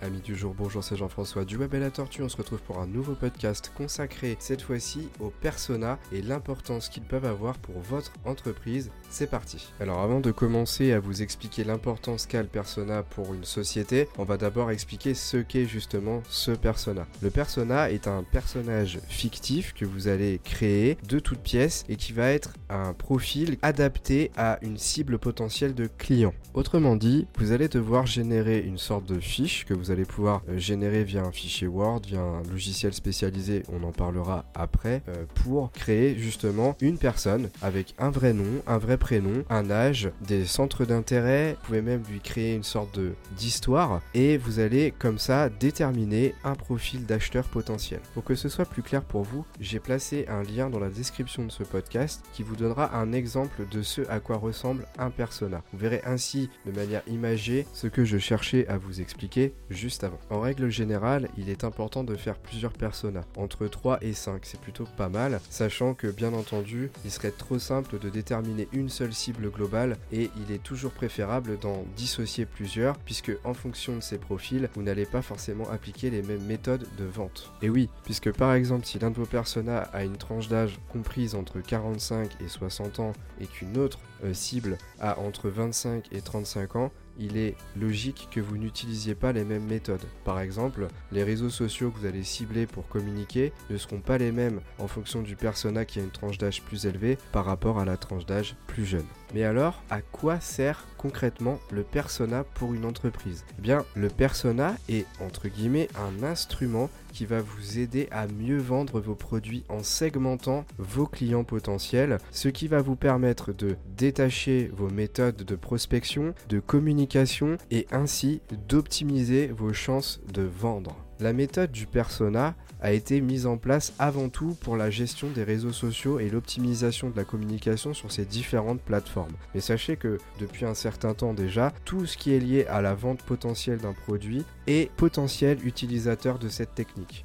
Amis du jour, bonjour, c'est Jean-François du Web et la Tortue. On se retrouve pour un nouveau podcast consacré cette fois-ci aux personas et l'importance qu'ils peuvent avoir pour votre entreprise. C'est parti. Alors avant de commencer à vous expliquer l'importance qu'a le persona pour une société, on va d'abord expliquer ce qu'est justement ce persona. Le persona est un personnage fictif que vous allez créer de toutes pièces et qui va être un profil adapté à une cible potentielle de client. Autrement dit, vous allez devoir générer une sorte de fiche que vous allez pouvoir euh, générer via un fichier Word, via un logiciel spécialisé, on en parlera après, euh, pour créer justement une personne avec un vrai nom, un vrai prénom, un âge, des centres d'intérêt, vous pouvez même lui créer une sorte d'histoire et vous allez comme ça déterminer un profil d'acheteur potentiel. Pour que ce soit plus clair pour vous, j'ai placé un lien dans la description de ce podcast qui vous donnera un exemple de ce à quoi ressemble un persona. Vous verrez ainsi de manière imagée ce que je cherchais à vous expliquer avant. En règle générale, il est important de faire plusieurs personas, entre 3 et 5, c'est plutôt pas mal, sachant que bien entendu, il serait trop simple de déterminer une seule cible globale et il est toujours préférable d'en dissocier plusieurs, puisque en fonction de ces profils, vous n'allez pas forcément appliquer les mêmes méthodes de vente. Et oui, puisque par exemple, si l'un de vos personas a une tranche d'âge comprise entre 45 et 60 ans et qu'une autre euh, cible a entre 25 et 35 ans, il est logique que vous n'utilisiez pas les mêmes méthodes. Par exemple, les réseaux sociaux que vous allez cibler pour communiquer ne seront pas les mêmes en fonction du persona qui a une tranche d'âge plus élevée par rapport à la tranche d'âge plus jeune. Mais alors, à quoi sert concrètement le persona pour une entreprise? Eh bien, le persona est entre guillemets un instrument qui va vous aider à mieux vendre vos produits en segmentant vos clients potentiels, ce qui va vous permettre de détacher vos méthodes de prospection, de communication et ainsi d'optimiser vos chances de vendre. La méthode du persona a été mise en place avant tout pour la gestion des réseaux sociaux et l'optimisation de la communication sur ces différentes plateformes. Mais sachez que depuis un certain temps déjà, tout ce qui est lié à la vente potentielle d'un produit est potentiel utilisateur de cette technique.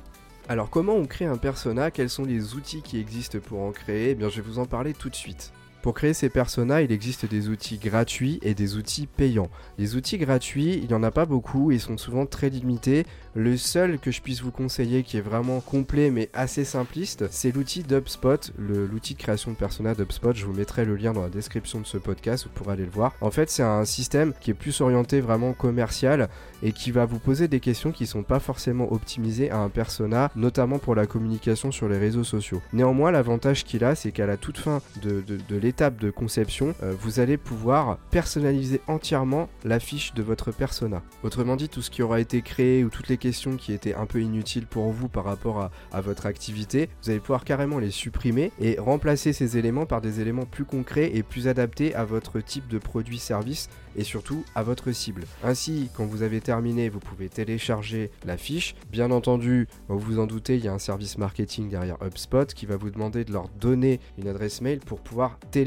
Alors comment on crée un persona? Quels sont les outils qui existent pour en créer? Eh bien je vais vous en parler tout de suite. Pour créer ces personas, il existe des outils gratuits et des outils payants. Les outils gratuits, il n'y en a pas beaucoup, ils sont souvent très limités. Le seul que je puisse vous conseiller qui est vraiment complet mais assez simpliste, c'est l'outil d'UpSpot, l'outil de création de persona d'UpSpot. Je vous mettrai le lien dans la description de ce podcast, vous pourrez aller le voir. En fait, c'est un système qui est plus orienté vraiment commercial et qui va vous poser des questions qui sont pas forcément optimisées à un persona, notamment pour la communication sur les réseaux sociaux. Néanmoins, l'avantage qu'il a, c'est qu'à la toute fin de, de, de de conception, euh, vous allez pouvoir personnaliser entièrement la fiche de votre persona. Autrement dit, tout ce qui aura été créé ou toutes les questions qui étaient un peu inutiles pour vous par rapport à, à votre activité, vous allez pouvoir carrément les supprimer et remplacer ces éléments par des éléments plus concrets et plus adaptés à votre type de produit-service et surtout à votre cible. Ainsi, quand vous avez terminé, vous pouvez télécharger la fiche. Bien entendu, vous vous en doutez, il y a un service marketing derrière HubSpot qui va vous demander de leur donner une adresse mail pour pouvoir télécharger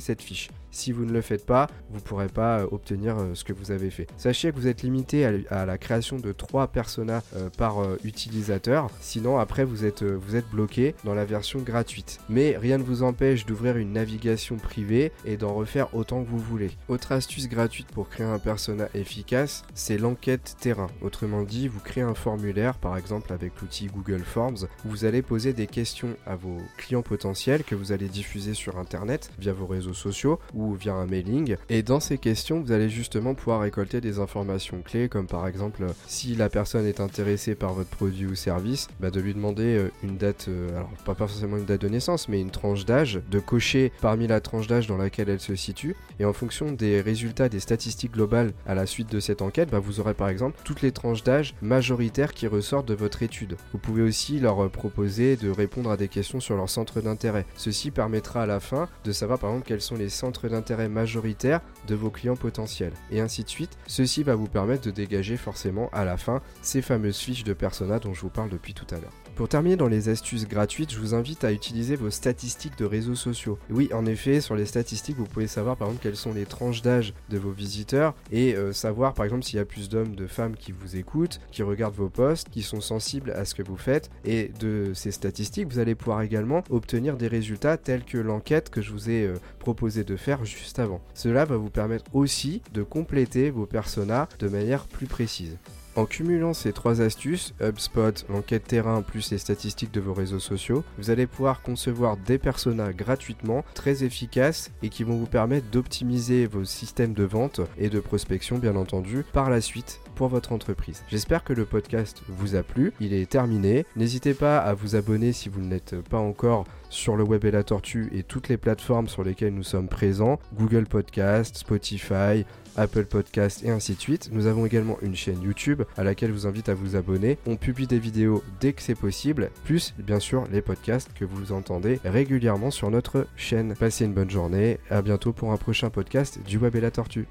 cette fiche. Si vous ne le faites pas, vous ne pourrez pas euh, obtenir euh, ce que vous avez fait. Sachez que vous êtes limité à, la création de 3 personas euh, par utilisateur. Sinon, après, vous êtes, vous êtes bloqué dans la version gratuite. Mais rien ne vous empêche d'ouvrir une navigation privée et d'en refaire autant que vous voulez. Autre astuce gratuite pour créer un persona efficace, c'est l'enquête terrain. Autrement dit, vous créez un formulaire, par exemple avec l'outil Google Forms, où vous allez poser des questions à vos clients potentiels que vous allez diffuser sur Internet via vos réseaux sociaux via un mailing. Et dans ces questions, vous allez justement pouvoir récolter des informations clés, comme par exemple si la personne est intéressée par votre produit ou service, bah de lui demander euh, une date, euh, alors pas forcément une date de naissance, mais une tranche d'âge, de cocher parmi la tranche d'âge dans laquelle elle se situe. Et en fonction des résultats des statistiques globales à la suite de cette enquête, bah vous aurez par exemple toutes les tranches d'âge majoritaires qui ressortent de votre étude. Vous pouvez aussi leur euh, proposer de répondre à des questions sur leur centre d'intérêt. Ceci permettra à la fin de savoir par exemple quels sont les centres d'intérêt majoritaire de vos clients potentiels. Et ainsi de suite, ceci va vous permettre de dégager forcément à la fin ces fameuses fiches de persona dont je vous parle depuis tout à l'heure. Pour terminer dans les astuces gratuites, je vous invite à utiliser vos statistiques de réseaux sociaux. Oui, en effet, sur les statistiques, vous pouvez savoir par exemple quelles sont les tranches d'âge de vos visiteurs et euh, savoir par exemple s'il y a plus d'hommes, de femmes qui vous écoutent, qui regardent vos posts, qui sont sensibles à ce que vous faites. Et de ces statistiques, vous allez pouvoir également obtenir des résultats tels que l'enquête que je vous ai euh, proposé de faire juste avant. Cela va vous permettre aussi de compléter vos personas de manière plus précise. En cumulant ces trois astuces, HubSpot, l'enquête terrain plus les statistiques de vos réseaux sociaux, vous allez pouvoir concevoir des personas gratuitement, très efficaces et qui vont vous permettre d'optimiser vos systèmes de vente et de prospection bien entendu par la suite pour votre entreprise. J'espère que le podcast vous a plu, il est terminé. N'hésitez pas à vous abonner si vous ne l'êtes pas encore sur le web et la tortue et toutes les plateformes sur lesquelles nous sommes présents, Google Podcast, Spotify, Apple Podcast et ainsi de suite. Nous avons également une chaîne YouTube à laquelle je vous invite à vous abonner. On publie des vidéos dès que c'est possible, plus bien sûr les podcasts que vous entendez régulièrement sur notre chaîne. Passez une bonne journée, à bientôt pour un prochain podcast du Web et la Tortue.